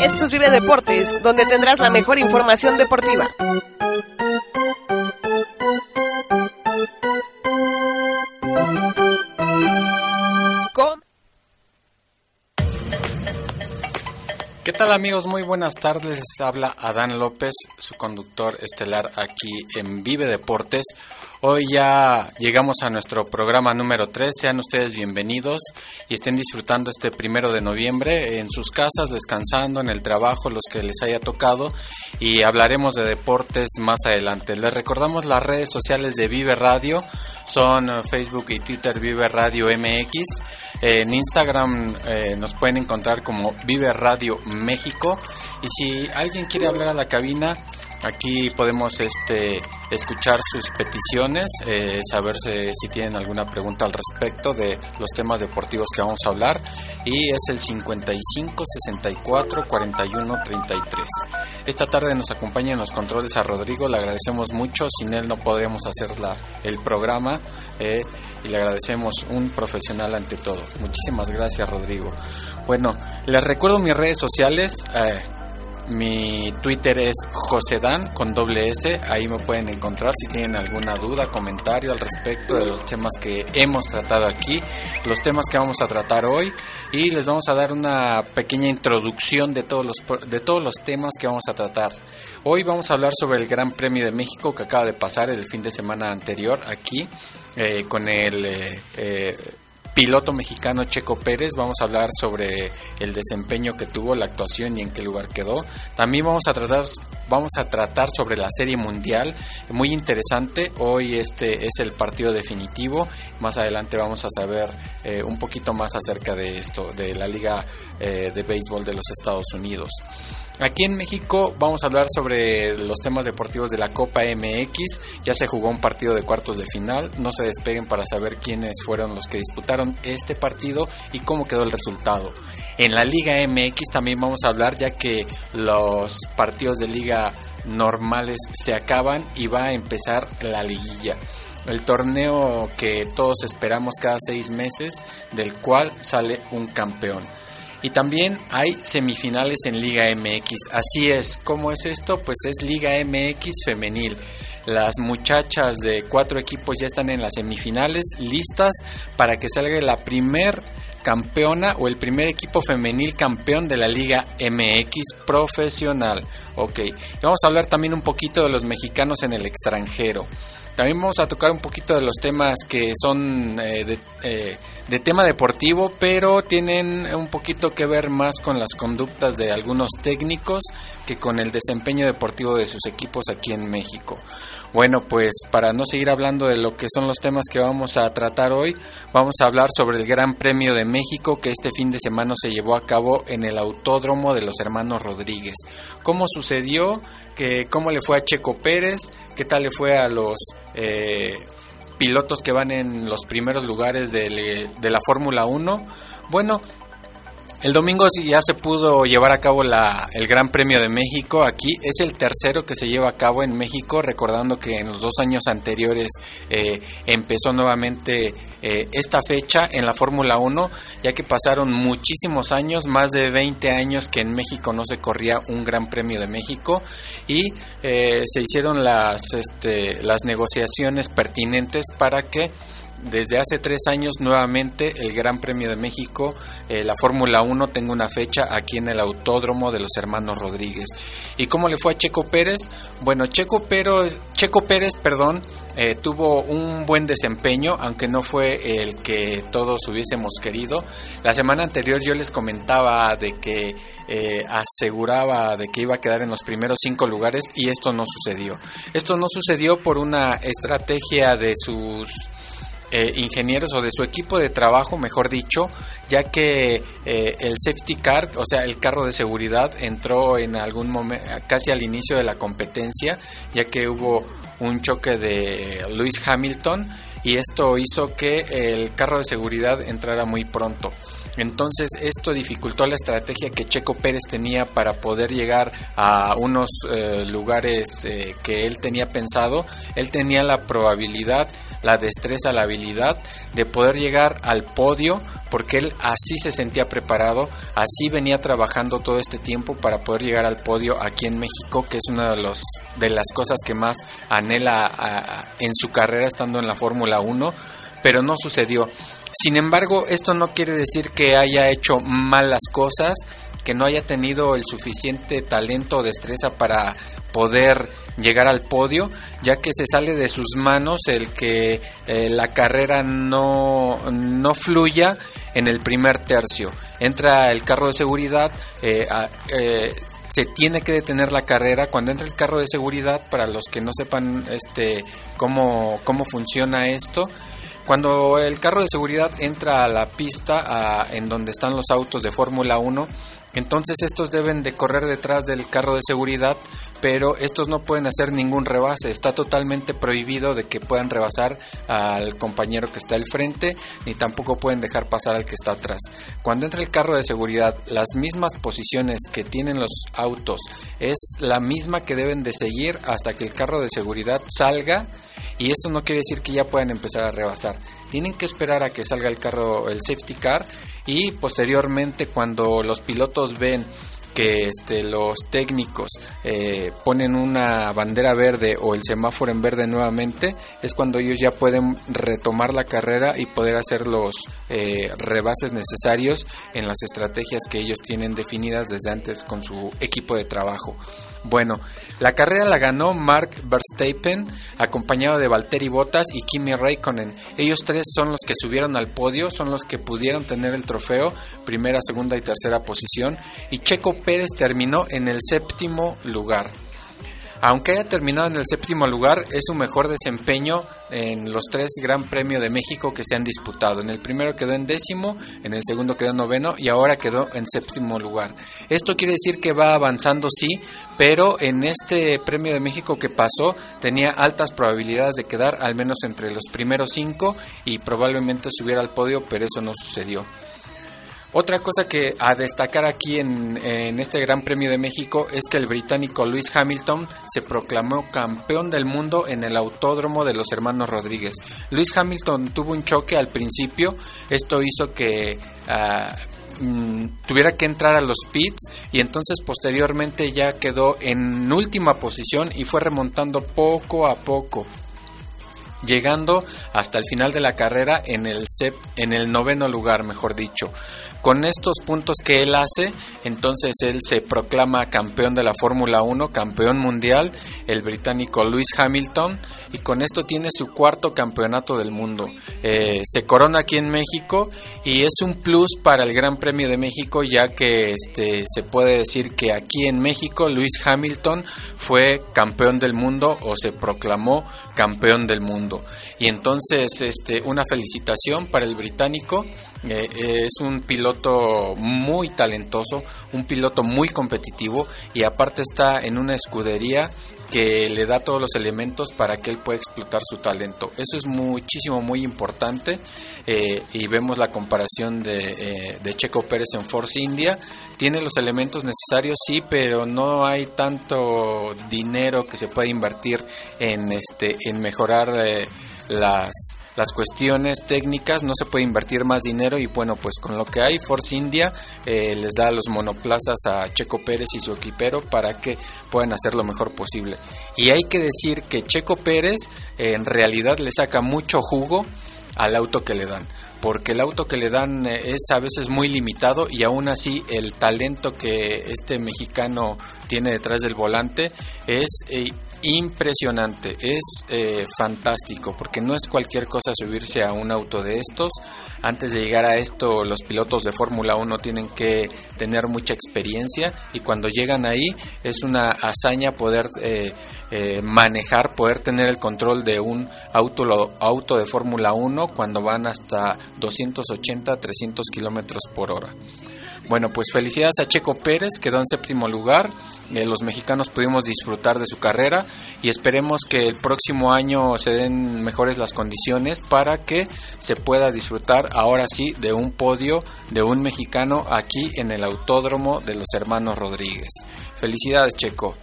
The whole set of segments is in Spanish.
Esto es Vive Deportes, donde tendrás la mejor información deportiva. ¿Qué tal amigos? Muy buenas tardes. Les habla Adán López, su conductor estelar aquí en Vive Deportes. Hoy ya llegamos a nuestro programa número 3. Sean ustedes bienvenidos y estén disfrutando este primero de noviembre en sus casas, descansando en el trabajo, los que les haya tocado. Y hablaremos de deportes más adelante. Les recordamos las redes sociales de Vive Radio. Son eh, Facebook y Twitter Vive Radio MX. En Instagram eh, nos pueden encontrar como Vive Radio México. Y si alguien quiere hablar a la cabina, aquí podemos este, escuchar sus peticiones, eh, saber si, tienen alguna pregunta al respecto de los temas deportivos que vamos a hablar. Y es el 55 64 41 33. Esta tarde nos acompaña en los controles a Rodrigo, le agradecemos mucho. Sin él no podríamos hacer la, el programa eh, y le agradecemos un profesional ante todo. Muchísimas gracias, Rodrigo. Bueno, les recuerdo mis redes sociales. Eh, mi Twitter es Josedan con doble S. Ahí me pueden encontrar si tienen alguna duda, comentario al respecto de los temas que hemos tratado aquí, los temas que vamos a tratar hoy y les vamos a dar una pequeña introducción de todos los, de todos los temas que vamos a tratar. Hoy vamos a hablar sobre el Gran Premio de México que acaba de pasar el fin de semana anterior aquí eh, con el eh, eh, piloto mexicano Checo Pérez. Vamos a hablar sobre el desempeño que tuvo, la actuación y en qué lugar quedó. También vamos a tratar vamos a tratar sobre la Serie Mundial, muy interesante. Hoy este es el partido definitivo. Más adelante vamos a saber eh, un poquito más acerca de esto, de la Liga eh, de Béisbol de los Estados Unidos. Aquí en México vamos a hablar sobre los temas deportivos de la Copa MX. Ya se jugó un partido de cuartos de final. No se despeguen para saber quiénes fueron los que disputaron este partido y cómo quedó el resultado. En la Liga MX también vamos a hablar ya que los partidos de liga normales se acaban y va a empezar la liguilla. El torneo que todos esperamos cada seis meses, del cual sale un campeón. Y también hay semifinales en Liga MX. Así es, ¿cómo es esto? Pues es Liga MX femenil. Las muchachas de cuatro equipos ya están en las semifinales, listas para que salga la primer campeona o el primer equipo femenil campeón de la Liga MX profesional. Ok, vamos a hablar también un poquito de los mexicanos en el extranjero. También vamos a tocar un poquito de los temas que son eh, eh, de, tema deportivo, pero tienen un poquito que ver más con las conductas de algunos técnicos que con el desempeño deportivo de sus equipos aquí en México. Bueno, pues para no seguir hablando de lo que son los temas que vamos a tratar hoy, vamos a hablar sobre el Gran Premio de México que este fin de semana se llevó a cabo en el Autódromo de los Hermanos Rodríguez. ¿Cómo sucedió? Que, ¿Cómo le fue a Checo Pérez? ¿Qué tal le fue a los eh, pilotos que van en los primeros lugares de, de la Fórmula 1? Bueno, el domingo ya se pudo llevar a cabo la, el Gran Premio de México aquí. Es el tercero que se lleva a cabo en México, recordando que en los dos años anteriores eh, empezó nuevamente eh, esta fecha en la Fórmula 1, ya que pasaron muchísimos años, más de 20 años que en México no se corría un Gran Premio de México y eh, se hicieron las, este, las negociaciones pertinentes para que desde hace tres años nuevamente el Gran Premio de México, eh, la Fórmula 1, tengo una fecha aquí en el Autódromo de los Hermanos Rodríguez. ¿Y cómo le fue a Checo Pérez? Bueno, Checo Pérez, Checo Pérez perdón, eh, tuvo un buen desempeño, aunque no fue el que todos hubiésemos querido. La semana anterior yo les comentaba de que eh, aseguraba de que iba a quedar en los primeros cinco lugares y esto no sucedió. Esto no sucedió por una estrategia de sus eh, ingenieros o de su equipo de trabajo, mejor dicho, ya que eh, el safety car, o sea, el carro de seguridad entró en algún momento, casi al inicio de la competencia, ya que hubo un choque de Lewis Hamilton y esto hizo que el carro de seguridad entrara muy pronto. Entonces esto dificultó la estrategia que Checo Pérez tenía para poder llegar a unos eh, lugares eh, que él tenía pensado. Él tenía la probabilidad, la destreza, la habilidad de poder llegar al podio porque él así se sentía preparado, así venía trabajando todo este tiempo para poder llegar al podio aquí en México, que es una de, los, de las cosas que más anhela en su carrera estando en la Fórmula 1, pero no sucedió. Sin embargo, esto no quiere decir que haya hecho malas cosas, que no haya tenido el suficiente talento o destreza para poder llegar al podio, ya que se sale de sus manos el que eh, la carrera no, no fluya en el primer tercio. Entra el carro de seguridad, eh, eh, se tiene que detener la carrera cuando entra el carro de seguridad para los que no sepan este cómo, cómo funciona esto cuando el carro de seguridad entra a la pista en donde están los autos de Fórmula 1, entonces estos deben de correr detrás del carro de seguridad, pero estos no pueden hacer ningún rebase. Está totalmente prohibido de que puedan rebasar al compañero que está al frente, ni tampoco pueden dejar pasar al que está atrás. Cuando entra el carro de seguridad, las mismas posiciones que tienen los autos es la misma que deben de seguir hasta que el carro de seguridad salga y esto no quiere decir que ya puedan empezar a rebasar. Tienen que esperar a que salga el carro, el safety car y posteriormente cuando los pilotos ven que este, los técnicos eh, ponen una bandera verde o el semáforo en verde nuevamente, es cuando ellos ya pueden retomar la carrera y poder hacer los eh, rebases necesarios en las estrategias que ellos tienen definidas desde antes con su equipo de trabajo. Bueno, la carrera la ganó Mark Verstappen, acompañado de Valtteri Bottas y Kimi Raikkonen. Ellos tres son los que subieron al podio, son los que pudieron tener el trofeo, primera, segunda y tercera posición. Y Checo Pérez terminó en el séptimo lugar. Aunque haya terminado en el séptimo lugar, es su mejor desempeño en los tres Gran Premio de México que se han disputado. En el primero quedó en décimo, en el segundo quedó en noveno y ahora quedó en séptimo lugar. Esto quiere decir que va avanzando, sí, pero en este Premio de México que pasó tenía altas probabilidades de quedar al menos entre los primeros cinco y probablemente subiera al podio, pero eso no sucedió. Otra cosa que a destacar aquí en, este Gran Premio de México es que el británico Lewis Hamilton se proclamó campeón del mundo en el Autódromo de los Hermanos Rodríguez. Lewis Hamilton tuvo un choque al principio, esto hizo que ah, mm, tuviera que entrar a los pits y entonces posteriormente ya quedó en última posición y fue remontando poco a poco llegando hasta el final de la carrera en el, en el noveno lugar, mejor dicho. Con estos puntos que él hace, entonces él se proclama campeón de la Fórmula 1, campeón mundial, el británico Lewis Hamilton, y con esto tiene su cuarto campeonato del mundo. Eh, se corona aquí en México y es un plus para el Gran Premio de México, ya que este, se puede decir que aquí en México Lewis Hamilton fue campeón del mundo o se proclamó campeón del mundo. Y entonces este, una felicitación para el británico eh, es un piloto muy talentoso, un piloto muy competitivo y aparte está en una escudería que le da todos los elementos para que él pueda explotar su talento. Eso es muchísimo, muy importante eh, y vemos la comparación de, eh, de, Checo Pérez en Force India. Tiene los elementos necesarios, sí, pero no hay tanto dinero que se pueda invertir en, este, en mejorar las las cuestiones técnicas, no se puede invertir más dinero y bueno, pues con lo que hay, Force India eh, les da los monoplazas a Checo Pérez y su equipero para que puedan hacer lo mejor posible. Y hay que decir que Checo Pérez eh, en realidad le saca mucho jugo al auto que le dan porque el auto que le dan eh, es a veces muy limitado y aún así el talento que este mexicano tiene detrás del volante es impresionante, es eh, fantástico, porque no es cualquier cosa subirse a un auto de estos. Antes de llegar a esto, los pilotos de Fórmula 1 tienen que tener mucha experiencia y cuando llegan ahí es una hazaña poder eh, eh, manejar, poder tener el control de un auto, auto de Fórmula 1 cuando van hasta 280, 300 kilómetros por hora. Bueno, pues felicidades a Checo Pérez, quedó en séptimo lugar. Eh, los mexicanos pudimos disfrutar de su carrera y esperemos que el próximo año se den mejores las condiciones para que se pueda disfrutar ahora sí de un podio de un mexicano aquí en el autódromo de los hermanos Rodríguez. Felicidades Checo.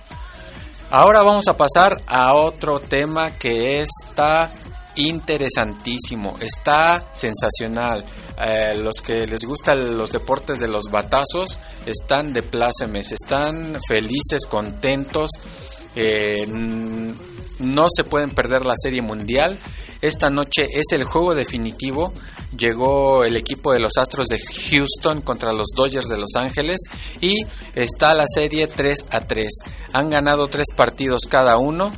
Ahora vamos a pasar a otro tema que está interesantísimo, está sensacional. Eh, los que les gustan los deportes de los batazos están de plácemes, están felices, contentos. Eh, no se pueden perder la serie mundial. Esta noche es el juego definitivo. Llegó el equipo de los Astros de Houston contra los Dodgers de Los Ángeles y está la serie 3 a 3. Han ganado tres partidos cada uno.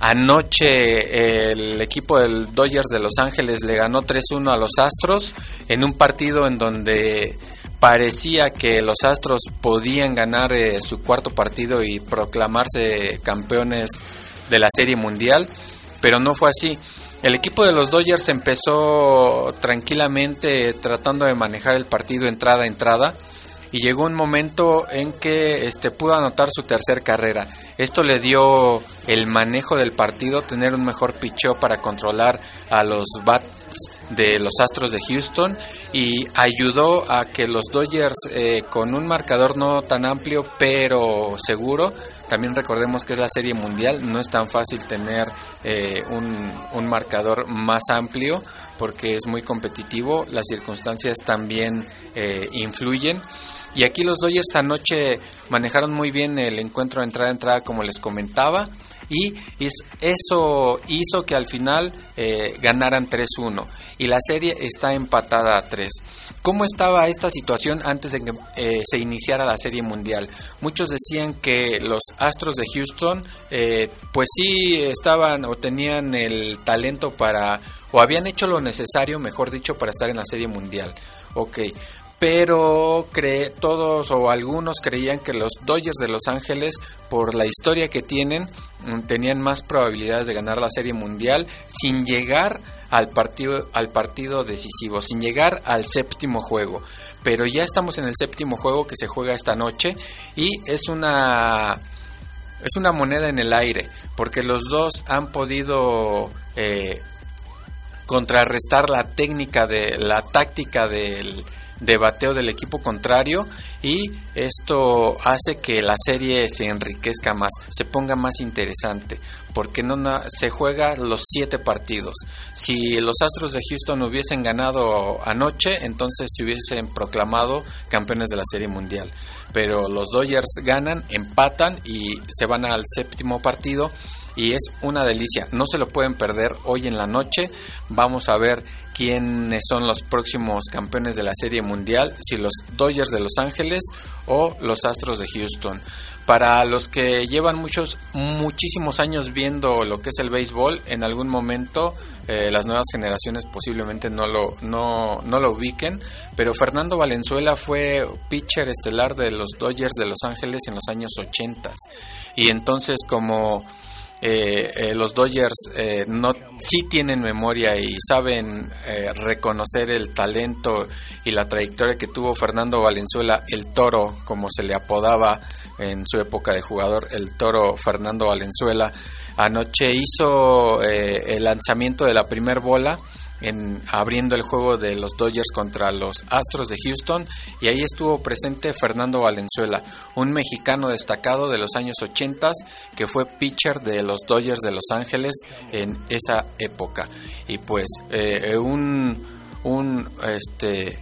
Anoche el equipo del Dodgers de Los Ángeles le ganó 3-1 a los Astros en un partido en donde parecía que los Astros podían ganar eh, su cuarto partido y proclamarse campeones de la Serie Mundial, pero no fue así. El equipo de los Dodgers empezó tranquilamente tratando de manejar el partido entrada a entrada y llegó un momento en que este pudo anotar su tercer carrera. Esto le dio el manejo del partido, tener un mejor picheo para controlar a los bats de los Astros de Houston y ayudó a que los Dodgers eh, con un marcador no tan amplio pero seguro, también recordemos que es la serie mundial, no es tan fácil tener eh, un, un marcador más amplio porque es muy competitivo, las circunstancias también eh, influyen. Y aquí los Dodgers anoche manejaron muy bien el encuentro de entrada-entrada como les comentaba y eso hizo que al final eh, ganaran 3-1 y la serie está empatada a 3. ¿Cómo estaba esta situación antes de que eh, se iniciara la serie mundial? Muchos decían que los Astros de Houston eh, pues sí estaban o tenían el talento para o habían hecho lo necesario, mejor dicho, para estar en la serie mundial. Ok, pero cree, todos o algunos creían que los Dodgers de Los Ángeles, por la historia que tienen, mm, tenían más probabilidades de ganar la Serie Mundial sin llegar al partido, al partido decisivo, sin llegar al séptimo juego. Pero ya estamos en el séptimo juego que se juega esta noche y es una es una moneda en el aire, porque los dos han podido eh, contrarrestar la técnica de la táctica del de bateo del equipo contrario y esto hace que la serie se enriquezca más, se ponga más interesante, porque no, se juega los siete partidos. Si los Astros de Houston hubiesen ganado anoche, entonces se hubiesen proclamado campeones de la Serie Mundial. Pero los Dodgers ganan, empatan y se van al séptimo partido y es una delicia. No se lo pueden perder hoy en la noche. Vamos a ver quiénes son los próximos campeones de la Serie Mundial, si los Dodgers de Los Ángeles o los Astros de Houston. Para los que llevan muchos, muchísimos años viendo lo que es el béisbol, en algún momento eh, las nuevas generaciones posiblemente no lo, no, no lo ubiquen, pero Fernando Valenzuela fue pitcher estelar de los Dodgers de Los Ángeles en los años 80 y entonces como eh, eh, los Dodgers eh, no sí tienen memoria y saben reconocer el talento y la trayectoria que tuvo Fernando Valenzuela, el toro, como se le apodaba en su época de jugador, el toro Fernando Valenzuela. Anoche hizo el lanzamiento de la primer bola en abriendo el juego de los Dodgers contra los Astros de Houston y ahí estuvo presente Fernando Valenzuela, un mexicano destacado de los años 80 que fue pitcher de los Dodgers de Los Ángeles en esa época y pues eh, un un este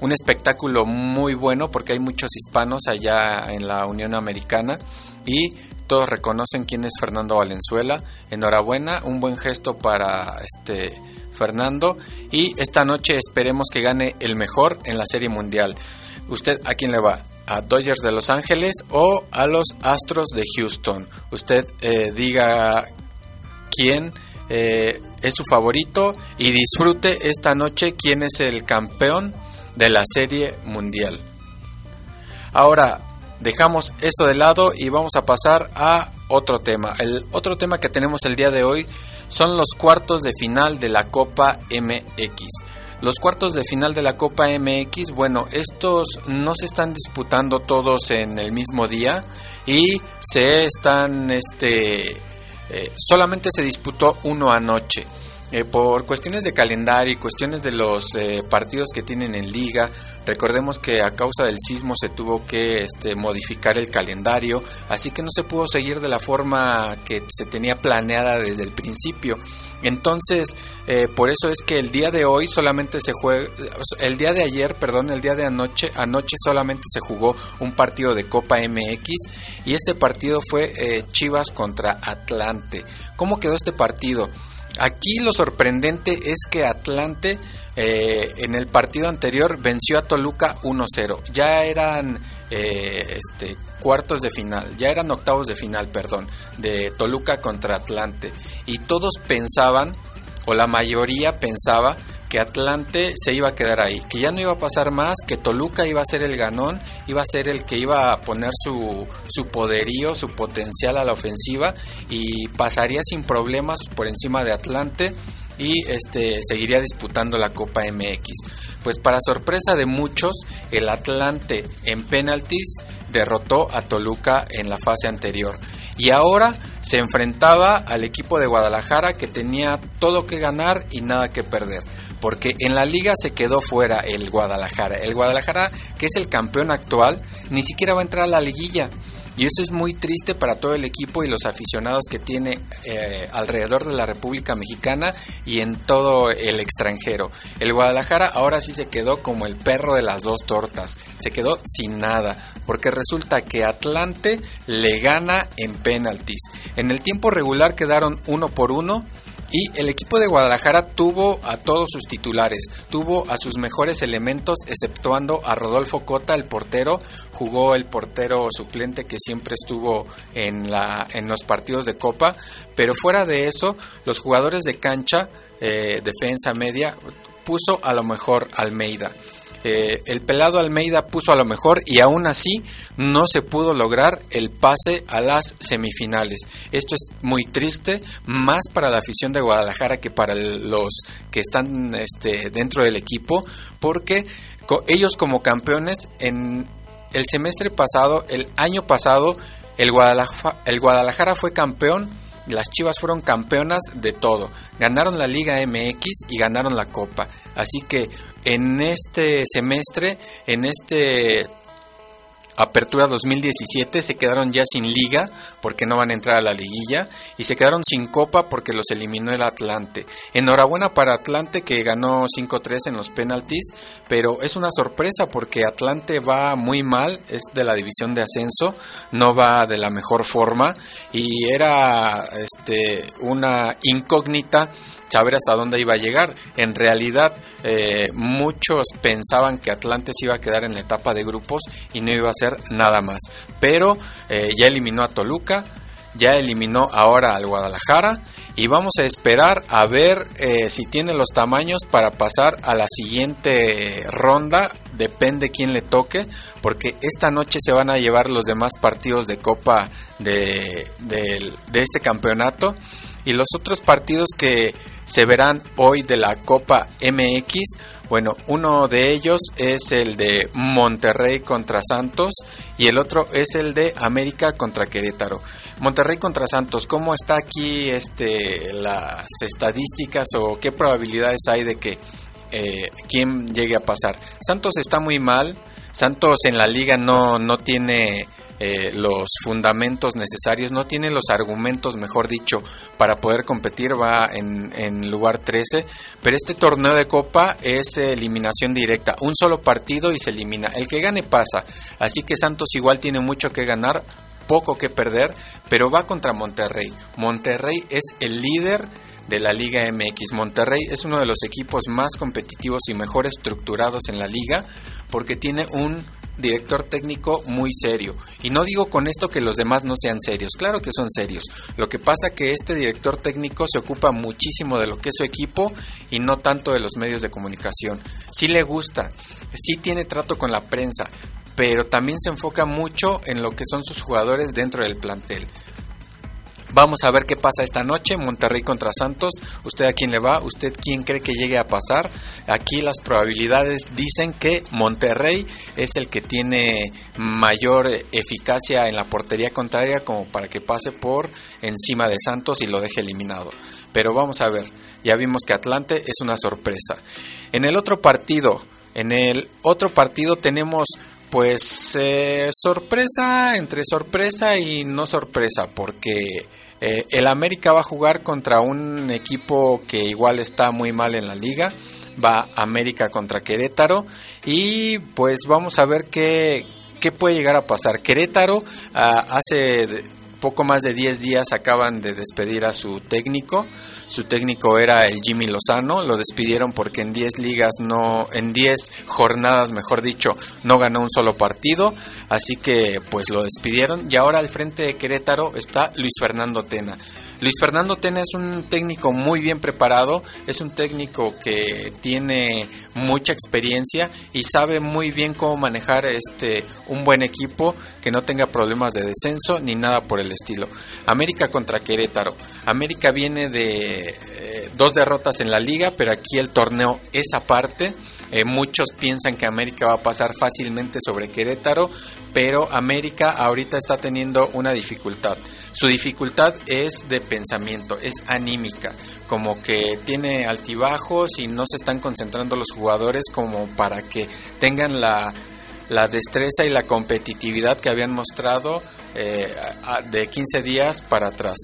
un espectáculo muy bueno porque hay muchos hispanos allá en la Unión Americana y todos reconocen quién es Fernando Valenzuela. Enhorabuena, un buen gesto para este Fernando y esta noche esperemos que gane el mejor en la Serie Mundial. ¿Usted a quién le va? a Dodgers de Los Ángeles o a los Astros de Houston. Usted eh, diga quién eh, es su favorito y disfrute esta noche quién es el campeón de la serie mundial. Ahora dejamos eso de lado y vamos a pasar a otro tema. El otro tema que tenemos el día de hoy son los cuartos de final de la Copa MX. Los cuartos de final de la Copa MX, bueno, estos no se están disputando todos en el mismo día y se están, este, eh, solamente se disputó uno anoche. Eh, por cuestiones de calendario y cuestiones de los eh, partidos que tienen en liga, recordemos que a causa del sismo se tuvo que este, modificar el calendario, así que no se pudo seguir de la forma que se tenía planeada desde el principio. Entonces, eh, por eso es que el día de hoy solamente se juega, el día de ayer, perdón, el día de anoche, anoche solamente se jugó un partido de Copa MX y este partido fue Chivas contra Atlante. ¿Cómo quedó este partido? Aquí lo sorprendente es que Atlante eh, en el partido anterior venció a Toluca 1-0. Ya eran eh, este, cuartos de final, ya eran octavos de final, perdón, de Toluca contra Atlante. Y todos pensaban, o la mayoría pensaba, que Atlante se iba a quedar ahí, que ya no iba a pasar más, que Toluca iba a ser el ganón, iba a ser el que iba a poner su, su poderío, su potencial a la ofensiva y pasaría sin problemas por encima de Atlante y este seguiría disputando la Copa MX. Pues para sorpresa de muchos, el Atlante en penaltis derrotó a Toluca en la fase anterior y ahora se enfrentaba al equipo de Guadalajara que tenía todo que ganar y nada que perder porque en la liga se quedó fuera el Guadalajara. El Guadalajara, que es el campeón actual, ni siquiera va a entrar a la liguilla. Y eso es muy triste para todo el equipo y los aficionados que tiene eh, alrededor de la República Mexicana y en todo el extranjero. El Guadalajara ahora sí se quedó como el perro de las dos tortas. Se quedó sin nada. Porque resulta que Atlante le gana en penaltis. En el tiempo regular quedaron uno por uno y el de Guadalajara tuvo a todos sus titulares, tuvo a sus mejores elementos, exceptuando a Rodolfo Cota, el portero, jugó el portero suplente que siempre estuvo en, la, en los partidos de Copa, pero fuera de eso, los jugadores de cancha, eh, defensa media, puso a lo mejor Almeida. Eh, el pelado Almeida puso a lo mejor y aún así no se pudo lograr el pase a las semifinales. Esto es muy triste, más para la afición de Guadalajara que para los que están este, dentro del equipo, porque ellos como campeones en el semestre pasado, el año pasado, el Guadalajara, el Guadalajara fue campeón las Chivas fueron campeonas de todo. Ganaron la Liga MX y ganaron la Copa. Así que en este semestre, en este Apertura 2017 se quedaron ya sin liga porque no van a entrar a la liguilla y se quedaron sin copa porque los eliminó el Atlante. Enhorabuena para Atlante que ganó 5-3 en los penaltis, pero es una sorpresa porque Atlante va muy mal, es de la división de ascenso, no va de la mejor forma y era este una incógnita saber hasta dónde iba a llegar. En realidad, eh, muchos pensaban que Atlante se iba a quedar en la etapa de grupos y no iba a hacer nada más. Pero eh, ya eliminó a Toluca, ya eliminó ahora al Guadalajara y vamos a esperar a ver eh, si tiene los tamaños para pasar a la siguiente ronda. Depende quién le toque, porque esta noche se van a llevar los demás partidos de Copa de, de este campeonato y los otros partidos que se verán hoy de la Copa MX. Bueno, uno de ellos es el de Monterrey contra Santos y el otro es el de América contra Querétaro. Monterrey contra Santos, ¿cómo está aquí este las estadísticas o qué probabilidades hay de que eh, quién llegue a pasar? Santos está muy mal. Santos en la liga no, no tiene eh, los fundamentos necesarios, no tiene los argumentos, mejor dicho, para poder competir, va en, en lugar 13, pero este torneo de copa es eliminación directa, un solo partido y se elimina, el que gane pasa, así que Santos igual tiene mucho que ganar, poco que perder, pero va contra Monterrey. Monterrey es el líder de la Liga MX. Monterrey es uno de los equipos más competitivos y mejor estructurados en la liga porque tiene un director técnico muy serio. Y no digo con esto que los demás no sean serios, claro que son serios. Lo que pasa que este director técnico se ocupa muchísimo de lo que es su equipo y no tanto de los medios de comunicación. Sí le gusta, sí tiene trato con la prensa, pero también se enfoca mucho en lo que son sus jugadores dentro del plantel. Vamos a ver qué pasa esta noche, Monterrey contra Santos. ¿Usted a quién le va? ¿Usted quién cree que llegue a pasar? Aquí las probabilidades dicen que Monterrey es el que tiene mayor eficacia en la portería contraria como para que pase por encima de Santos y lo deje eliminado. Pero vamos a ver, ya vimos que Atlante es una sorpresa. En el otro partido, en el otro partido tenemos pues eh, sorpresa entre sorpresa y no sorpresa porque eh, el América va a jugar contra un equipo que igual está muy mal en la liga. Va América contra Querétaro. Y pues vamos a ver qué, qué puede llegar a pasar. Querétaro ah, hace poco más de 10 días acaban de despedir a su técnico. Su técnico era el Jimmy Lozano, lo despidieron porque en 10 ligas no en 10 jornadas, mejor dicho, no ganó un solo partido, así que pues lo despidieron y ahora al frente de Querétaro está Luis Fernando Tena. Luis Fernando Tena es un técnico muy bien preparado, es un técnico que tiene mucha experiencia y sabe muy bien cómo manejar este un buen equipo que no tenga problemas de descenso ni nada por el estilo. América contra Querétaro. América viene de eh, dos derrotas en la liga, pero aquí el torneo es aparte. Eh, muchos piensan que América va a pasar fácilmente sobre Querétaro, pero América ahorita está teniendo una dificultad. Su dificultad es de pensamiento, es anímica, como que tiene altibajos y no se están concentrando los jugadores como para que tengan la, destreza y la competitividad que habían mostrado eh, de 15 días para atrás.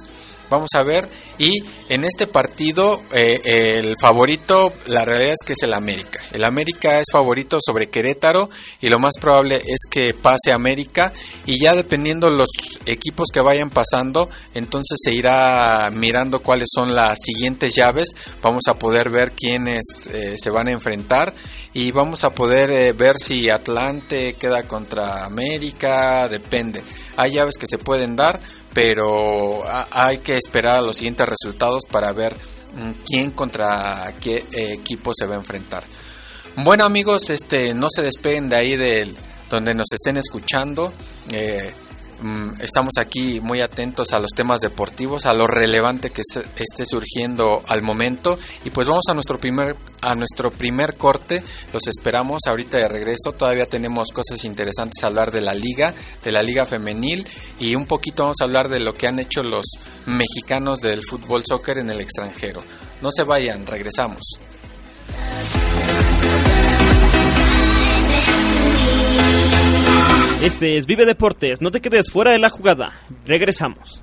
Vamos a ver. Y en este partido, eh, el favorito, la realidad es que es el América. El América es favorito sobre Querétaro y lo más probable es que pase América. Y ya dependiendo los equipos que vayan pasando, entonces se irá mirando cuáles son las siguientes llaves. Vamos a poder ver quiénes eh, se van a enfrentar y vamos a poder eh, ver si Atlante queda contra América. Depende. Hay llaves que se pueden dar pero hay que esperar a los siguientes resultados para ver mm, quién contra qué equipo se va a enfrentar. Bueno amigos, este no se despeguen de ahí de donde nos estén escuchando. Eh, estamos aquí muy atentos a los temas deportivos, a lo relevante que esté surgiendo al momento y pues vamos a nuestro primer a nuestro primer corte. Los esperamos ahorita de regreso. Todavía tenemos cosas interesantes a hablar de la liga, de la liga femenil y un poquito vamos a hablar de lo que han hecho los mexicanos del fútbol soccer en el extranjero. No se vayan, regresamos. Este es Vive Deportes, no te quedes fuera de la jugada. Regresamos.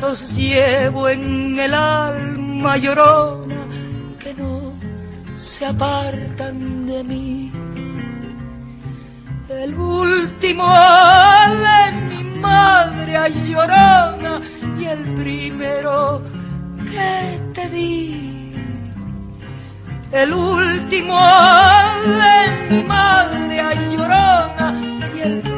Besos llevo en el alma llorona que no se apartan de mí. El último de mi madre llorona y el primero que te di. El último de mi madre llorona y el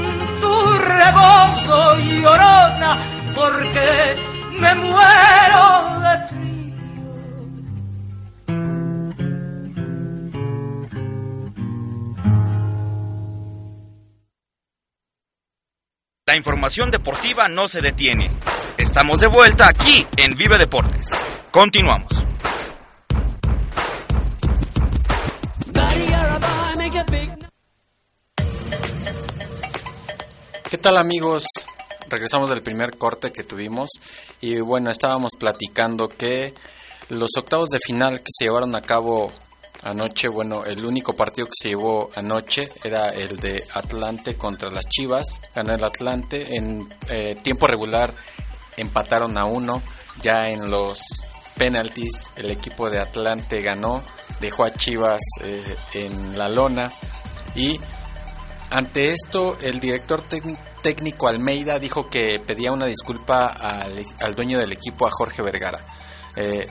tu rebozo, llorona, porque me muero de frío. La información deportiva no se detiene. Estamos de vuelta aquí en Vive Deportes. Continuamos. ¿Qué tal amigos? Regresamos del primer corte que tuvimos y bueno, estábamos platicando que los octavos de final que se llevaron a cabo anoche, bueno, el único partido que se llevó anoche era el de Atlante contra las Chivas, ganó el Atlante, en eh, tiempo regular empataron a uno, ya en los penalties el equipo de Atlante ganó, dejó a Chivas eh, en la lona y ante esto, el director técnico Almeida dijo que pedía una disculpa al, al dueño del equipo, a Jorge Vergara. Eh,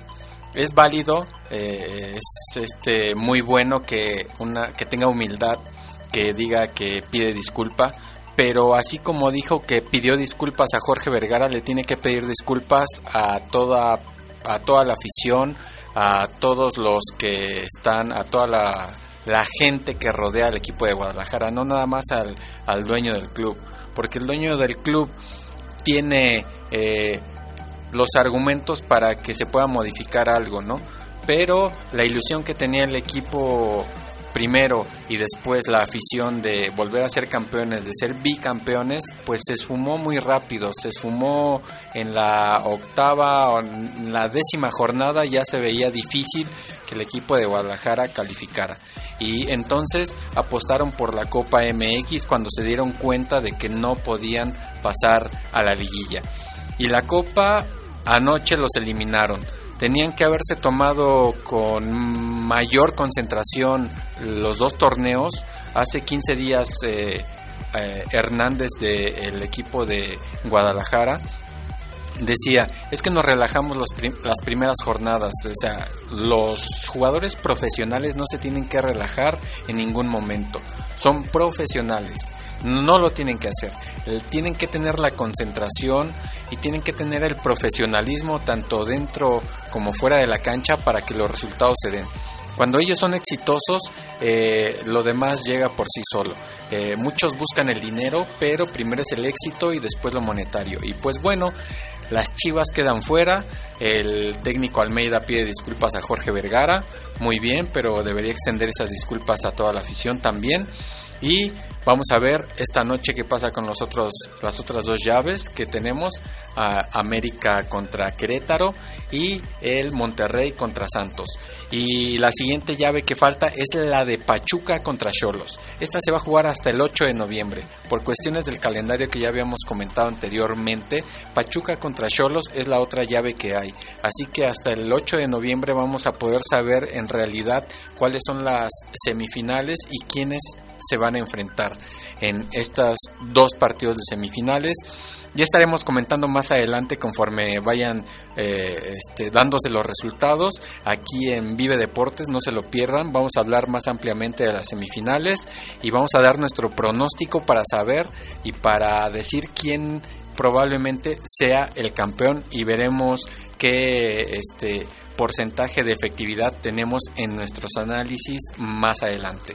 es válido, eh, es este muy bueno que una que tenga humildad, que diga que pide disculpa, pero así como dijo que pidió disculpas a Jorge Vergara, le tiene que pedir disculpas a toda a toda la afición, a todos los que están, a toda la la gente que rodea al equipo de Guadalajara, no nada más al, al dueño del club, porque el dueño del club tiene eh, los argumentos para que se pueda modificar algo, ¿no? Pero la ilusión que tenía el equipo primero y después la afición de volver a ser campeones, de ser bicampeones, pues se esfumó muy rápido, se esfumó en la octava o en la décima jornada, ya se veía difícil que el equipo de Guadalajara calificara. Y entonces apostaron por la Copa MX cuando se dieron cuenta de que no podían pasar a la liguilla. Y la Copa anoche los eliminaron tenían que haberse tomado con mayor concentración los dos torneos. Hace 15 días eh, eh, Hernández del equipo de Guadalajara decía, es que nos relajamos las primeras jornadas, o sea, los jugadores profesionales no se tienen que relajar en ningún momento, son profesionales no lo tienen que hacer. Tienen que tener la concentración y tienen que tener el profesionalismo tanto dentro como fuera de la cancha para que los resultados se den. Cuando ellos son exitosos, eh, lo demás llega por sí solo. Eh, muchos buscan el dinero, pero primero es el éxito y después lo monetario. Y pues bueno, las Chivas quedan fuera. El técnico Almeida pide disculpas a Jorge Vergara. Muy bien, pero debería extender esas disculpas a toda la afición también. Y vamos a ver esta noche qué pasa con los otros, las otras dos llaves que tenemos, América contra Querétaro y el Monterrey contra Santos. Y la siguiente llave que falta es la de Pachuca contra Cholos. Esta se va a jugar hasta el 8 de noviembre. Por cuestiones del calendario que ya habíamos comentado anteriormente, Pachuca contra Cholos es la otra llave que hay. Así que hasta el 8 de noviembre vamos a poder saber en realidad cuáles son las semifinales y quiénes se van a enfrentar en estos dos partidos de semifinales. Ya estaremos comentando más adelante conforme vayan eh, este, dándose los resultados aquí en Vive Deportes, no se lo pierdan, vamos a hablar más ampliamente de las semifinales y vamos a dar nuestro pronóstico para saber y para decir quién probablemente sea el campeón y veremos qué este porcentaje de efectividad tenemos en nuestros análisis más adelante.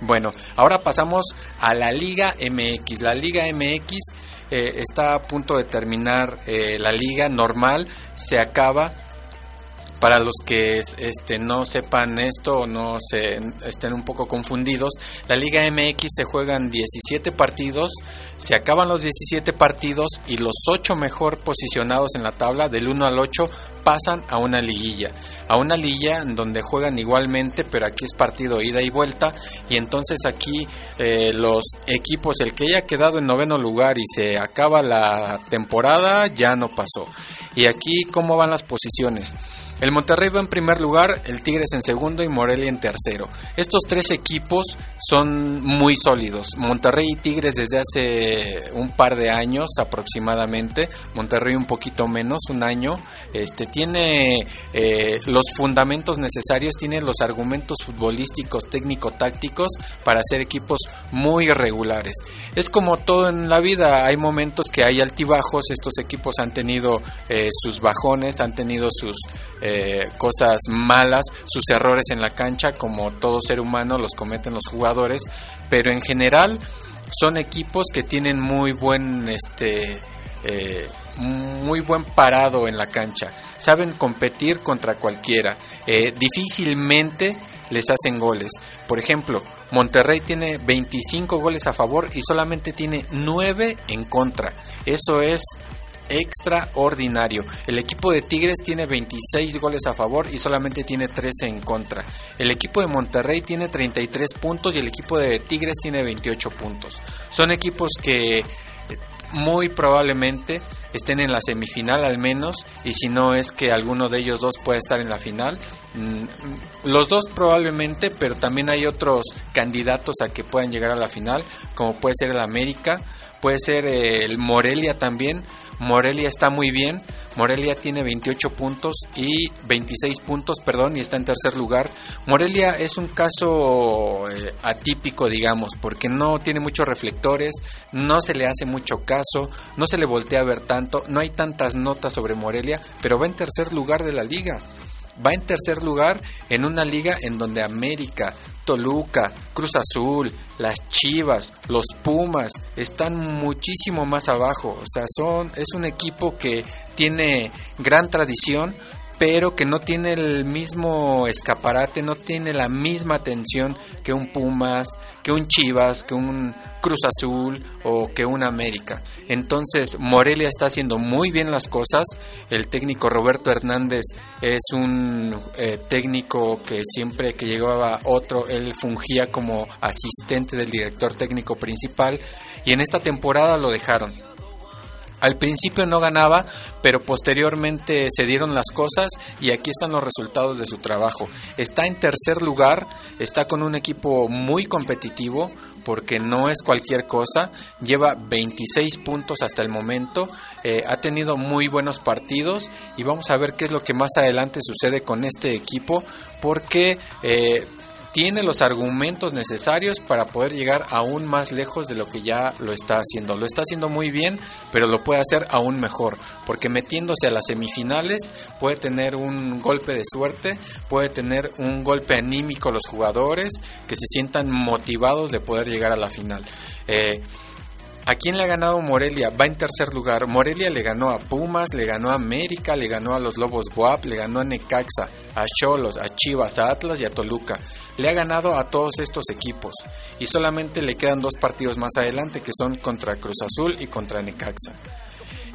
Bueno, ahora pasamos a la Liga MX. La Liga MX eh, está a punto de terminar eh, la liga normal, se acaba. Para los que este, no sepan esto o no se estén un poco confundidos, la Liga MX se juegan 17 partidos, se acaban los 17 partidos y los 8 mejor posicionados en la tabla, del 1 al 8, pasan a una liguilla, a una liguilla en donde juegan igualmente, pero aquí es partido ida y vuelta, y entonces aquí eh, los equipos, el que haya quedado en noveno lugar y se acaba la temporada, ya no pasó. Y aquí, ¿cómo van las posiciones? El Monterrey va en primer lugar, el Tigres en segundo y Morelia en tercero. Estos tres equipos son muy sólidos. Monterrey y Tigres desde hace un par de años aproximadamente, Monterrey un poquito menos, un año, este, tiene eh, los fundamentos necesarios, tiene los argumentos futbolísticos, técnico-tácticos para ser equipos muy regulares. Es como todo en la vida, hay momentos que hay altibajos, estos equipos han tenido eh, sus bajones, han tenido sus cosas malas, sus errores en la cancha, como todo ser humano los cometen los jugadores, pero en general son equipos que tienen muy buen este muy buen parado en la cancha saben competir contra cualquiera. Eh, difícilmente les hacen goles. Por ejemplo, Monterrey tiene 25 goles a favor y solamente tiene 9 en contra. Eso es extraordinario. El equipo de Tigres tiene 26 goles a favor y solamente tiene 13 en contra. El equipo de Monterrey tiene 33 puntos y el equipo de Tigres tiene 28 puntos. Son equipos que muy probablemente estén en la semifinal al menos y si no es que alguno de ellos dos pueda estar en la final. Mm, los dos probablemente, pero también hay otros candidatos a que puedan llegar a la final, como puede ser el América, puede ser el Morelia también. Morelia está muy bien, Morelia tiene 28 puntos y 26 puntos, perdón, y está en tercer lugar. Morelia es un caso eh, atípico, digamos, porque no tiene muchos reflectores, no se le hace mucho caso, no se le voltea a ver tanto, no hay tantas notas sobre Morelia, pero va en tercer lugar de la liga. Va en tercer lugar en una liga en donde América, Toluca, Cruz Azul, las Chivas, los Pumas están muchísimo más abajo. O sea, son es un equipo que tiene gran tradición, pero que no tiene el mismo escaparate, no tiene la misma atención que un Pumas, que un Chivas, que un Cruz Azul o que un América. Entonces Morelia está haciendo muy bien las cosas. El técnico Roberto Hernández es un eh, técnico que siempre que llegaba otro, él fungía como asistente del director técnico principal y en esta temporada lo dejaron al principio no ganaba, pero posteriormente se dieron las cosas y aquí están los resultados de su trabajo. Está en tercer lugar, está con un equipo muy competitivo porque no es cualquier cosa, lleva 26 puntos hasta el momento, eh, ha tenido muy buenos partidos y vamos a ver qué es lo que más adelante sucede con este equipo porque... Eh, tiene los argumentos necesarios para poder llegar aún más lejos de lo que ya lo está haciendo. Lo está haciendo muy bien, pero lo puede hacer aún mejor, porque metiéndose a las semifinales puede tener un golpe de suerte, puede tener un golpe anímico los jugadores que se sientan motivados de poder llegar a la final. Eh, ¿A quién le ha ganado Morelia? Va en tercer lugar. Morelia le ganó a Pumas, le ganó a América, le ganó a los Lobos Guap, le ganó a Necaxa, a Cholos, a Chivas, a Atlas y a Toluca. Le ha ganado a todos estos equipos y solamente le quedan dos partidos más adelante que son contra Cruz Azul y contra Necaxa.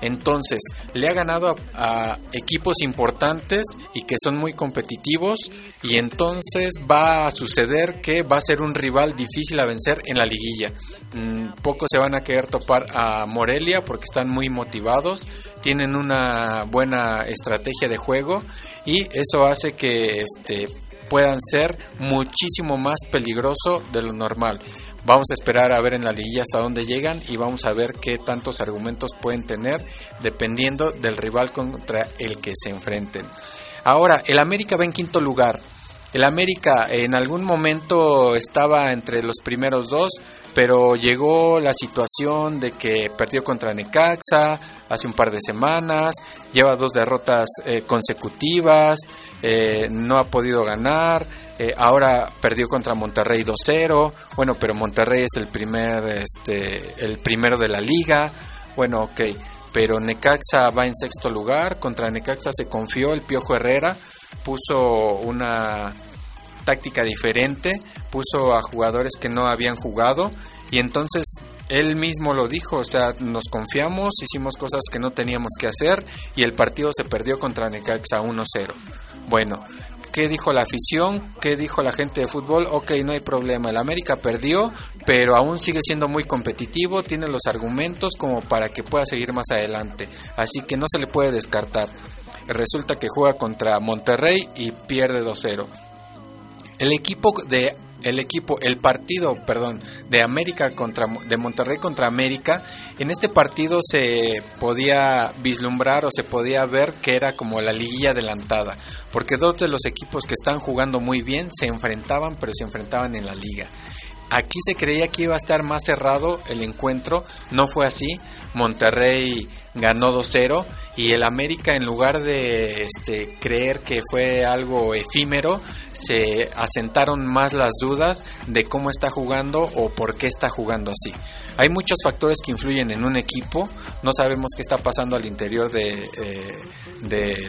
Entonces, le ha ganado a, equipos importantes y que son muy competitivos y entonces va a suceder que va a ser un rival difícil a vencer en la liguilla. Mm, pocos se van a querer topar a Morelia porque están muy motivados, tienen una buena estrategia de juego y eso hace que este, puedan ser muchísimo más peligroso de lo normal. Vamos a esperar a ver en la liguilla hasta dónde llegan y vamos a ver qué tantos argumentos pueden tener dependiendo del rival contra el que se enfrenten. Ahora, el América va en quinto lugar. El América en algún momento estaba entre los primeros dos, pero llegó la situación de que perdió contra Necaxa hace un par de semanas, lleva dos derrotas eh, consecutivas, eh, no ha podido ganar, eh, ahora perdió contra Monterrey 2-0, bueno, pero Monterrey es el primer, este, el primero de la liga, bueno, ok, pero Necaxa va en sexto lugar, contra Necaxa se confió el Piojo Herrera, puso una táctica diferente, puso a jugadores que no habían jugado. Y entonces él mismo lo dijo, o sea, nos confiamos, hicimos cosas que no teníamos que hacer y el partido se perdió contra Necaxa 1-0. Bueno, ¿qué dijo la afición? ¿Qué dijo la gente de fútbol? Ok, no hay problema, el América perdió, pero aún sigue siendo muy competitivo, tiene los argumentos como para que pueda seguir más adelante, así que no se le puede descartar. Resulta que juega contra Monterrey y pierde 2-0. El equipo de el equipo, el partido, perdón, de América contra de Monterrey contra América, en este partido se podía vislumbrar o se podía ver que era como la liguilla adelantada, porque dos de los equipos que están jugando muy bien se enfrentaban, pero se enfrentaban en la liga. Aquí se creía que iba a estar más cerrado el encuentro, no fue así. Monterrey ganó 2-0 y el América en lugar de este, creer que fue algo efímero, se asentaron más las dudas de cómo está jugando o por qué está jugando así. Hay muchos factores que influyen en un equipo, no sabemos qué está pasando al interior de, eh,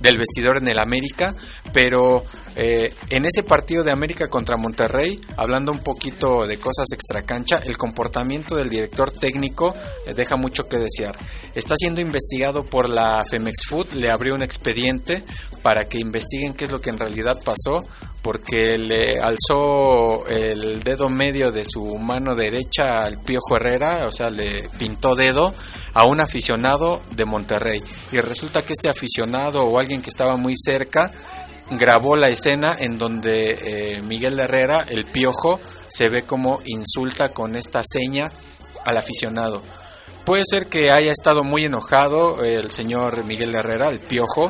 del vestidor en el América, pero eh, en ese partido de América contra Monterrey, hablando un poquito de cosas extracancha, el comportamiento del director técnico eh, deja mucho que desear. Está siendo investigado por la Femex Food, le abrió un expediente para que investiguen qué es lo que en realidad pasó, porque le alzó el dedo medio de su mano derecha al Piojo Herrera, o sea, le pintó dedo a un aficionado de Monterrey. Y resulta que este aficionado o alguien que estaba muy cerca grabó la escena en donde eh, Miguel Herrera, el Piojo, se ve como insulta con esta seña al aficionado. Puede ser que haya estado muy enojado el señor Miguel Herrera, el Piojo,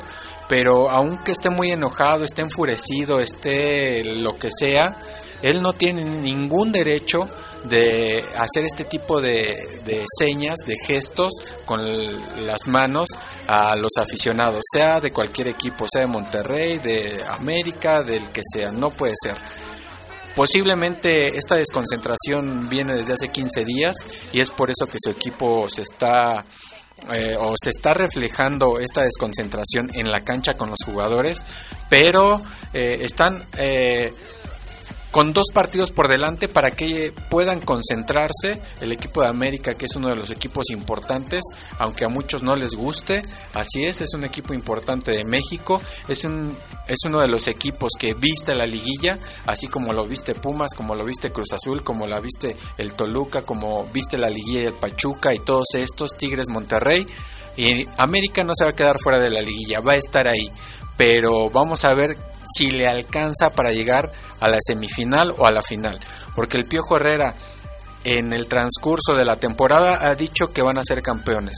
pero aunque esté muy enojado, esté enfurecido, esté lo que sea, él no tiene ningún derecho de hacer este tipo de, de, señas, de gestos con las manos a los aficionados, sea de cualquier equipo, sea de Monterrey, de América, del que sea, no puede ser Posiblemente esta desconcentración viene desde hace 15 días y es por eso que su equipo se está eh, o se está reflejando esta desconcentración en la cancha con los jugadores, pero eh, están eh, con dos partidos por delante para que puedan concentrarse. El equipo de América que es uno de los equipos importantes aunque a muchos no les guste así es es un equipo importante de México es un es uno de los equipos que viste la liguilla así como lo viste Pumas como lo viste Cruz Azul como la viste el Toluca como viste la liguilla del Pachuca y todos estos Tigres Monterrey. Y América no se va a quedar fuera de la liguilla va a estar ahí. Pero vamos a ver si le alcanza para llegar a la semifinal o a la final. Porque el Piojo Herrera en el transcurso de la temporada ha dicho que van a ser campeones.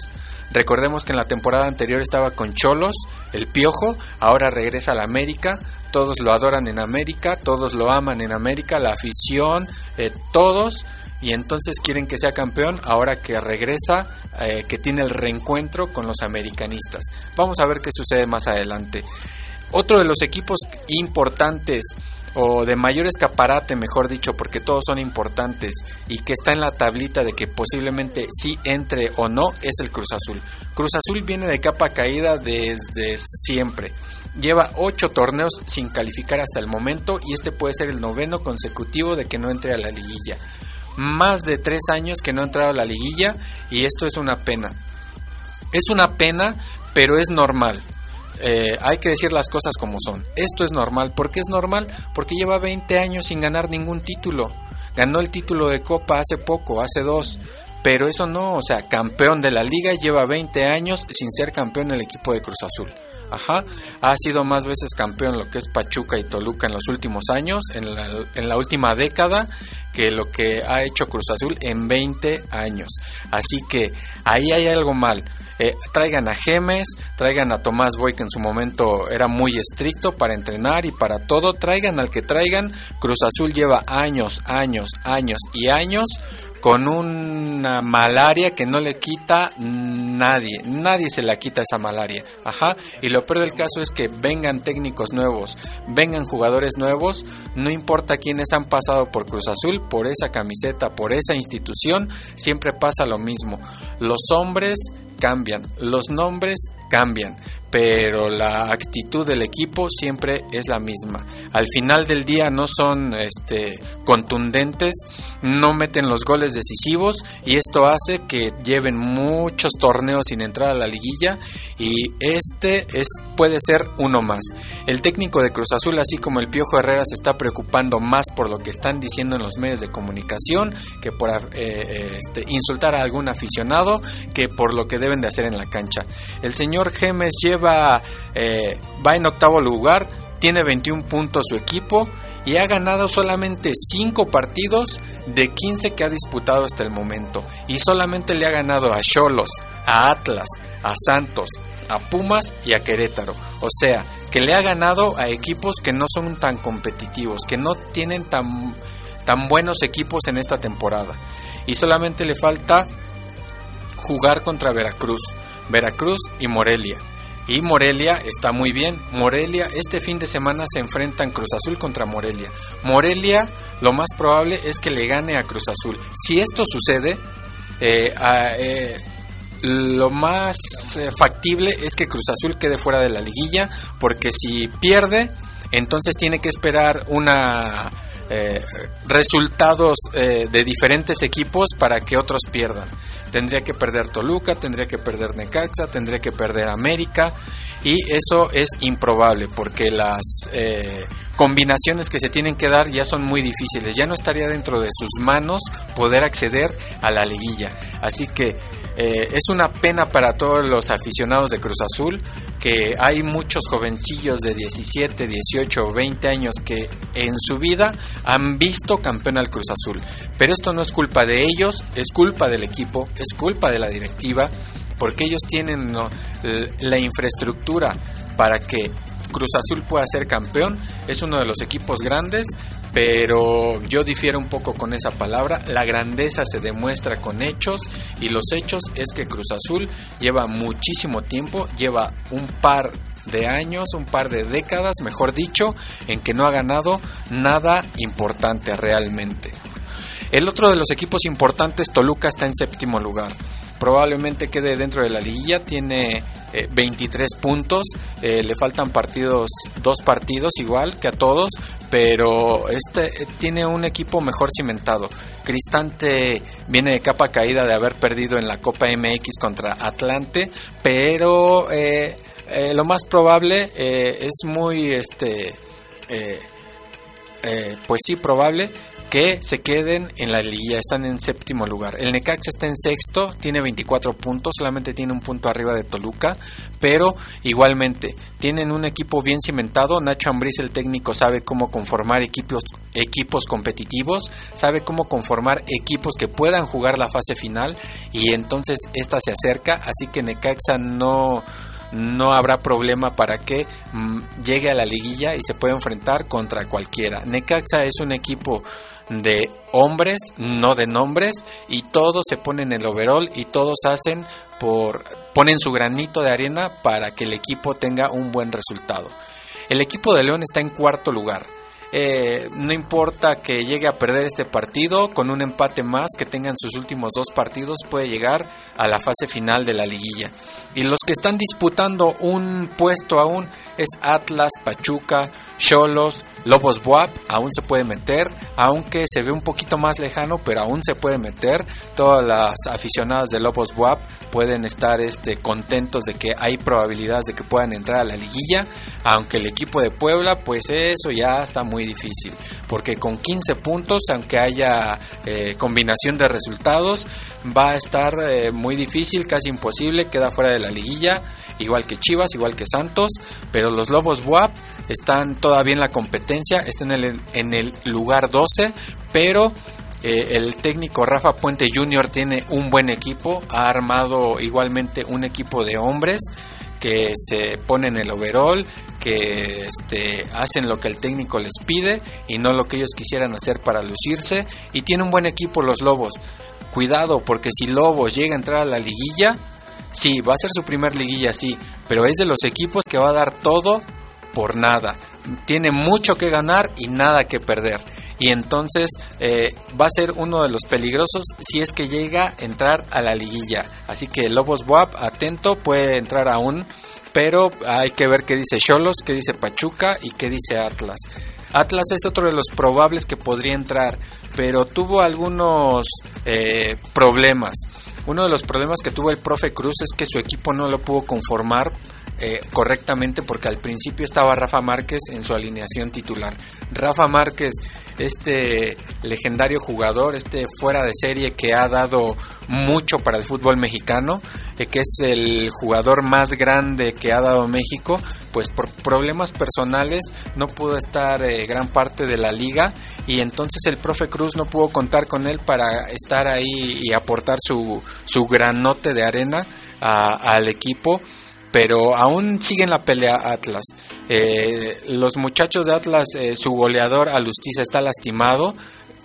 Recordemos que en la temporada anterior estaba con Cholos, el Piojo, ahora regresa a la América, todos lo adoran en América, todos lo aman en América, la afición, eh, todos, y entonces quieren que sea campeón ahora que regresa, eh, que tiene el reencuentro con los americanistas. Vamos a ver qué sucede más adelante. Otro de los equipos importantes o de mayor escaparate, mejor dicho, porque todos son importantes y que está en la tablita de que posiblemente sí entre o no, es el Cruz Azul. Cruz Azul viene de capa caída desde siempre. Lleva ocho torneos sin calificar hasta el momento y este puede ser el noveno consecutivo de que no entre a la liguilla. Más de tres años que no ha entrado a la liguilla y esto es una pena. Es una pena, pero es normal. Eh, hay que decir las cosas como son. Esto es normal. ¿Por qué es normal? Porque lleva 20 años sin ganar ningún título. Ganó el título de Copa hace poco, hace dos. Pero eso no, o sea, campeón de la liga lleva 20 años sin ser campeón del equipo de Cruz Azul. Ajá, ha sido más veces campeón lo que es Pachuca y Toluca en los últimos años, en la, última década, que lo que ha hecho Cruz Azul en 20 años. Así que ahí hay algo mal. Eh, traigan a Gemes, traigan a Tomás Boy que en su momento era muy estricto para entrenar y para todo, traigan al que traigan, Cruz Azul lleva años, años, años y años con una malaria que no le quita nadie, nadie se la quita esa malaria, ajá, y lo peor del caso es que vengan técnicos nuevos, vengan jugadores nuevos, no importa quiénes han pasado por Cruz Azul, por esa camiseta, por esa institución, siempre pasa lo mismo, los hombres cambian, los nombres cambian, pero la actitud del equipo siempre es la misma. Al final del día no son este, contundentes, no meten los goles decisivos y esto hace que lleven muchos torneos sin entrar a la liguilla y este es puede ser uno más. El técnico de Cruz Azul, así como el Piojo Herrera, se está preocupando más por lo que están diciendo en los medios de comunicación que por eh, eh, este, insultar a algún aficionado que por lo que deben de hacer en la cancha. El señor Gemes lleva va, eh, va en octavo lugar, tiene 21 puntos su equipo y ha ganado solamente 5 partidos de 15 que ha disputado hasta el momento. Y solamente le ha ganado a Cholos, a Atlas, a Santos, a Pumas y a Querétaro. O sea, que le ha ganado a equipos que no son tan competitivos, que no tienen tan, tan buenos equipos en esta temporada. Y solamente le falta jugar contra Veracruz, Veracruz y Morelia. Y Morelia está muy bien. Morelia, este fin de semana se enfrentan Cruz Azul contra Morelia. Morelia, lo más probable es que le gane a Cruz Azul. Si esto sucede, eh, eh, lo más eh, factible es que Cruz Azul quede fuera de la liguilla, porque si pierde, entonces tiene que esperar una resultados de diferentes equipos para que otros pierdan. Tendría que perder Toluca, tendría que perder Necaxa, tendría que perder América y eso es improbable porque las eh, combinaciones que se tienen que dar ya son muy difíciles. Ya no estaría dentro de sus manos poder acceder a la liguilla. Así que eh, es una pena para todos los aficionados de Cruz Azul que hay muchos jovencillos de 17, 18 o 20 años que en su vida han visto campeón al Cruz Azul. Pero esto no es culpa de ellos, es culpa del equipo, es culpa de la directiva, porque ellos tienen la infraestructura para que Cruz Azul pueda ser campeón. Es uno de los equipos grandes, pero yo difiero un poco con esa palabra. La grandeza se demuestra con hechos y los hechos es que Cruz Azul lleva muchísimo tiempo, lleva un par de años, un par de décadas, mejor dicho, en que no ha ganado nada importante realmente. El otro de los equipos importantes, Toluca, está en séptimo lugar. Probablemente quede dentro de la liguilla, tiene 23 eh, puntos, eh, le faltan partidos, dos partidos igual que a todos, pero este eh, tiene un equipo mejor cimentado. Cristante viene de capa caída de haber perdido en la Copa MX contra Atlante, pero lo más probable es muy, este, pues sí, probable que se queden en la liguilla, están en séptimo lugar. El Necaxa está en sexto, tiene 24 puntos, solamente tiene un punto arriba de Toluca, pero igualmente tienen un equipo bien cimentado. Nacho Ambriz, el técnico, sabe cómo conformar equipos, equipos competitivos, sabe cómo conformar equipos que puedan jugar la fase final y entonces esta se acerca, así que Necaxa no no habrá problema para que mm, llegue a la liguilla y se pueda enfrentar contra cualquiera. Necaxa es un equipo de hombres, no de nombres, y todos se ponen el overall y todos hacen por ponen su granito de arena para que el equipo tenga un buen resultado. El equipo de León está en cuarto lugar. Eh, no importa que llegue a perder este partido, con un empate más que tengan sus últimos dos partidos puede llegar a la fase final de la liguilla. Y los que están disputando un puesto aún es Atlas, Pachuca, Cholos, Lobos Buap, aún se puede meter, aunque se ve un poquito más lejano, pero aún se puede meter. Todas las aficionadas de Lobos Buap pueden estar este, contentos de que hay probabilidades de que puedan entrar a la liguilla, aunque el equipo de Puebla, pues eso ya está muy difícil, porque con 15 puntos, aunque haya eh, combinación de resultados, va a estar eh, muy difícil, casi imposible, queda fuera de la liguilla igual que Chivas, igual que Santos, pero los Lobos WAP están todavía en la competencia, están en el, en el lugar 12, pero eh, el técnico Rafa Puente Jr. tiene un buen equipo, ha armado igualmente un equipo de hombres que se ponen el overall, que este, hacen lo que el técnico les pide y no lo que ellos quisieran hacer para lucirse. Y tiene un buen equipo los Lobos. Cuidado, porque si Lobos llega a entrar a la liguilla, Sí, va a ser su primer liguilla, sí, pero es de los equipos que va a dar todo por nada. Tiene mucho que ganar y nada que perder. Y entonces eh, va a ser uno de los peligrosos si es que llega a entrar a la liguilla. Así que Lobos Buap, atento, puede entrar aún. Pero hay que ver qué dice Cholos, qué dice Pachuca y qué dice Atlas. Atlas es otro de los probables que podría entrar, pero tuvo algunos eh, problemas. Uno de los problemas que tuvo el profe Cruz es que su equipo no lo pudo conformar eh, correctamente porque al principio estaba Rafa Márquez en su alineación titular. Rafa Márquez, este legendario jugador, este fuera de serie que ha dado mucho para el fútbol mexicano, eh, que es el jugador más grande que ha dado México, pues por problemas personales no pudo estar eh, gran parte de la liga y entonces el profe Cruz no pudo contar con él para estar ahí y aportar su, su granote de arena al equipo pero aún sigue en la pelea Atlas. Eh, los muchachos de Atlas, eh, su goleador Alustiza está lastimado,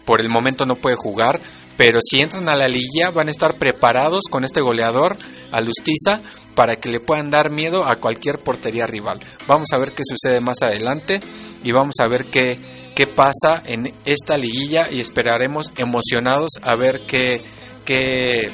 por el momento no puede jugar, pero si entran a la liguilla van a estar preparados con este goleador Alustiza para que le puedan dar miedo a cualquier portería rival. Vamos a ver qué sucede más adelante y vamos a ver qué, qué pasa en esta liguilla y esperaremos emocionados a ver qué, qué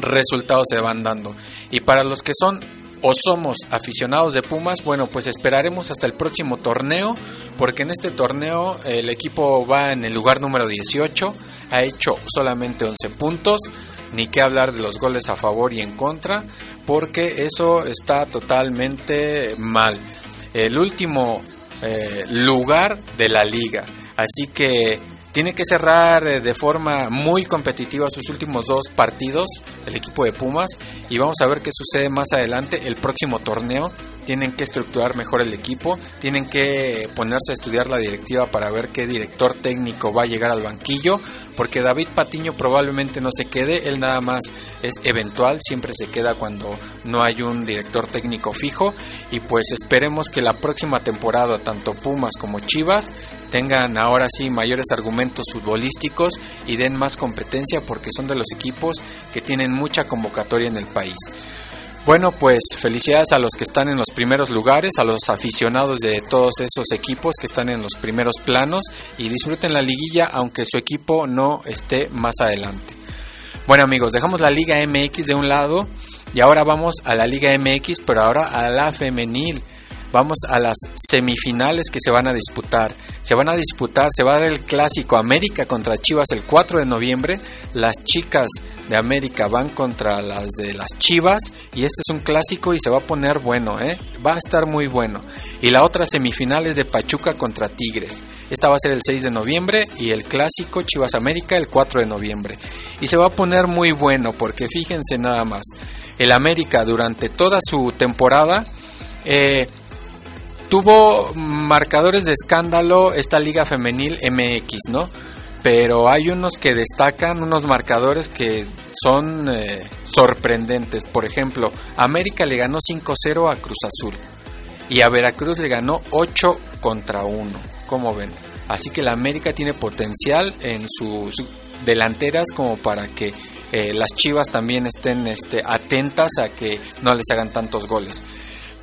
resultados se van dando. Y para los que son o somos aficionados de Pumas, bueno, pues esperaremos hasta el próximo torneo, porque en este torneo el equipo va en el lugar número 18, ha hecho solamente 11 puntos, ni que hablar de los goles a favor y en contra, porque eso está totalmente mal. El último eh, lugar de la liga. Así que tiene que cerrar eh, de forma muy competitiva sus últimos dos partidos, el equipo de Pumas, y vamos a ver qué sucede más adelante el próximo torneo tienen que estructurar mejor el equipo, tienen que ponerse a estudiar la directiva para ver qué director técnico va a llegar al banquillo, porque David Patiño probablemente no se quede, él nada más es eventual, siempre se queda cuando no hay un director técnico fijo y pues esperemos que la próxima temporada tanto Pumas como Chivas tengan ahora sí mayores argumentos futbolísticos y den más competencia porque son de los equipos que tienen mucha convocatoria en el país. Bueno, pues felicidades a los que están en los primeros lugares, a los aficionados de todos esos equipos que están en los primeros planos y disfruten la liguilla aunque su equipo no esté más adelante. Bueno amigos, dejamos la Liga MX de un lado y ahora vamos a la Liga MX, pero ahora a la femenil. Vamos a las semifinales que se van a disputar. Se van a disputar, se va a dar el clásico América contra Chivas el 4 de noviembre. Las chicas de América van contra las de las Chivas y este es un clásico y se va a poner bueno, ¿eh? Va a estar muy bueno. Y la otra semifinal es de Pachuca contra Tigres. Esta va a ser el 6 de noviembre y el clásico Chivas América el 4 de noviembre. Y se va a poner muy bueno porque fíjense nada más. El América durante toda su temporada eh, tuvo marcadores de escándalo esta liga femenil MX, ¿no? Pero hay unos que destacan, unos marcadores que son eh, sorprendentes. Por ejemplo, América le ganó 5-0 a Cruz Azul y a Veracruz le ganó 8 contra 1. ¿Cómo ven? Así que la América tiene potencial en sus delanteras como para que eh, las Chivas también estén este, atentas a que no les hagan tantos goles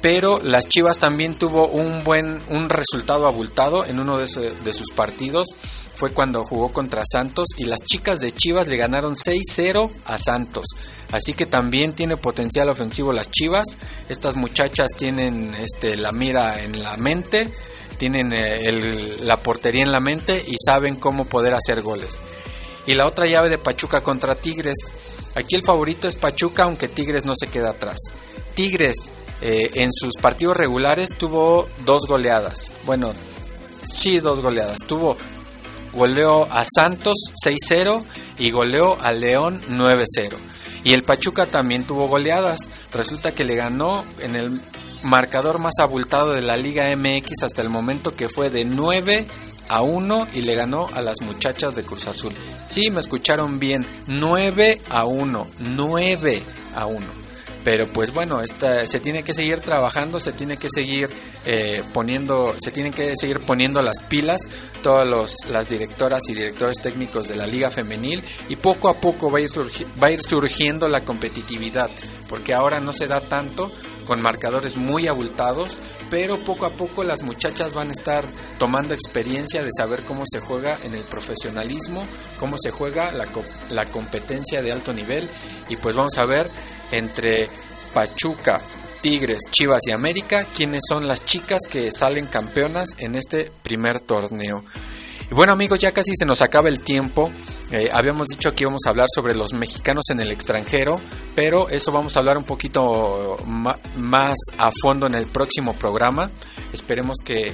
pero las Chivas también tuvo un buen un resultado abultado en uno de, sus partidos. Fue cuando jugó contra Santos y las chicas de Chivas le ganaron 6-0 a Santos. Así que también tiene potencial ofensivo las Chivas. Estas muchachas tienen este la mira en la mente tienen eh, la portería en la mente y saben cómo poder hacer goles. Y la otra llave de Pachuca contra Tigres. Aquí el favorito es Pachuca aunque Tigres no se queda atrás. Tigres eh, en sus partidos regulares tuvo dos goleadas. Bueno, sí, dos goleadas. Tuvo goleó a Santos 6-0 y goleó a León 9-0. Y el Pachuca también tuvo goleadas. Resulta que le ganó en el marcador más abultado de la Liga MX hasta el momento que fue de 9 a 1 y le ganó a las muchachas de Cruz Azul. Sí, me escucharon bien. 9 a 1. 9 a 1 pero pues bueno, esta, se tiene que seguir trabajando, se tiene que seguir eh, poniendo, se tienen que seguir poniendo las pilas todas las directoras y directores técnicos de la liga femenil y poco a poco va a, ir va a ir surgiendo la competitividad, porque ahora no se da tanto con marcadores muy abultados, pero poco a poco las muchachas van a estar tomando experiencia de saber cómo se juega en el profesionalismo, cómo se juega la, la competencia de alto nivel y pues vamos a ver entre Pachuca, Tigres, Chivas y América, quienes son las chicas que salen campeonas en este primer torneo. Y bueno amigos, ya casi se nos acaba el tiempo. Eh, habíamos dicho que íbamos a hablar sobre los mexicanos en el extranjero, pero eso vamos a hablar un poquito más a fondo en el próximo programa. Esperemos que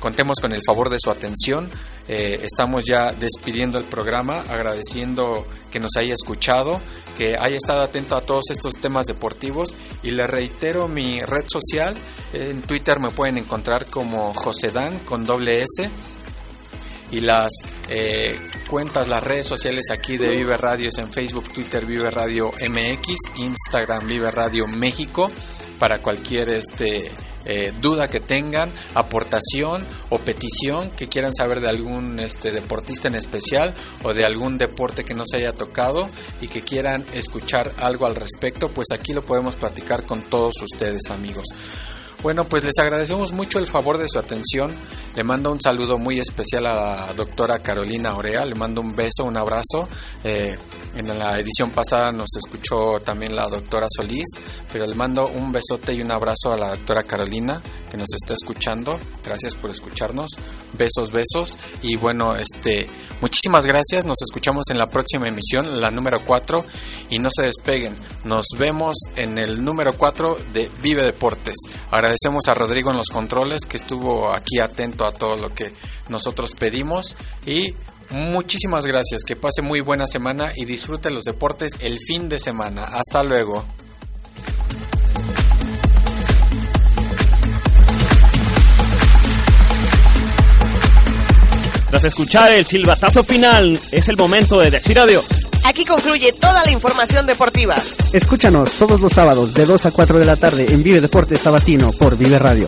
contemos con el favor de su atención. Eh, estamos ya despidiendo el programa, agradeciendo que nos haya escuchado, que haya estado atento a todos estos temas deportivos y le reitero mi red social. En Twitter me pueden encontrar como Josedan con doble S y las eh, cuentas, las redes sociales aquí de Vive Radio es en Facebook, Twitter Vive Radio MX, Instagram Vive Radio México para cualquier este eh, duda que tengan, aportación o petición que quieran saber de algún este, deportista en especial o de algún deporte que no se haya tocado y que quieran escuchar algo al respecto, pues aquí lo podemos platicar con todos ustedes amigos. Bueno, pues les agradecemos mucho el favor de su atención. Le mando un saludo muy especial a la doctora Carolina Orea. Le mando un beso, un abrazo. Eh, en la edición pasada nos escuchó también la doctora Solís, pero le mando un besote y un abrazo a la doctora Carolina que nos está escuchando. Gracias por escucharnos. Besos, besos. Y bueno, este, muchísimas gracias. Nos escuchamos en la próxima emisión, la número 4. Y no se despeguen. Nos vemos en el número 4 de Vive Deportes. Agradecemos a Rodrigo en los controles que estuvo aquí atento a todo lo que nosotros pedimos. Y Muchísimas gracias, que pase muy buena semana y disfrute los deportes el fin de semana. Hasta luego. Tras escuchar el silbatazo final, es el momento de decir adiós. Aquí concluye toda la información deportiva. Escúchanos todos los sábados de 2 a 4 de la tarde en Vive Deportes Sabatino por Vive Radio.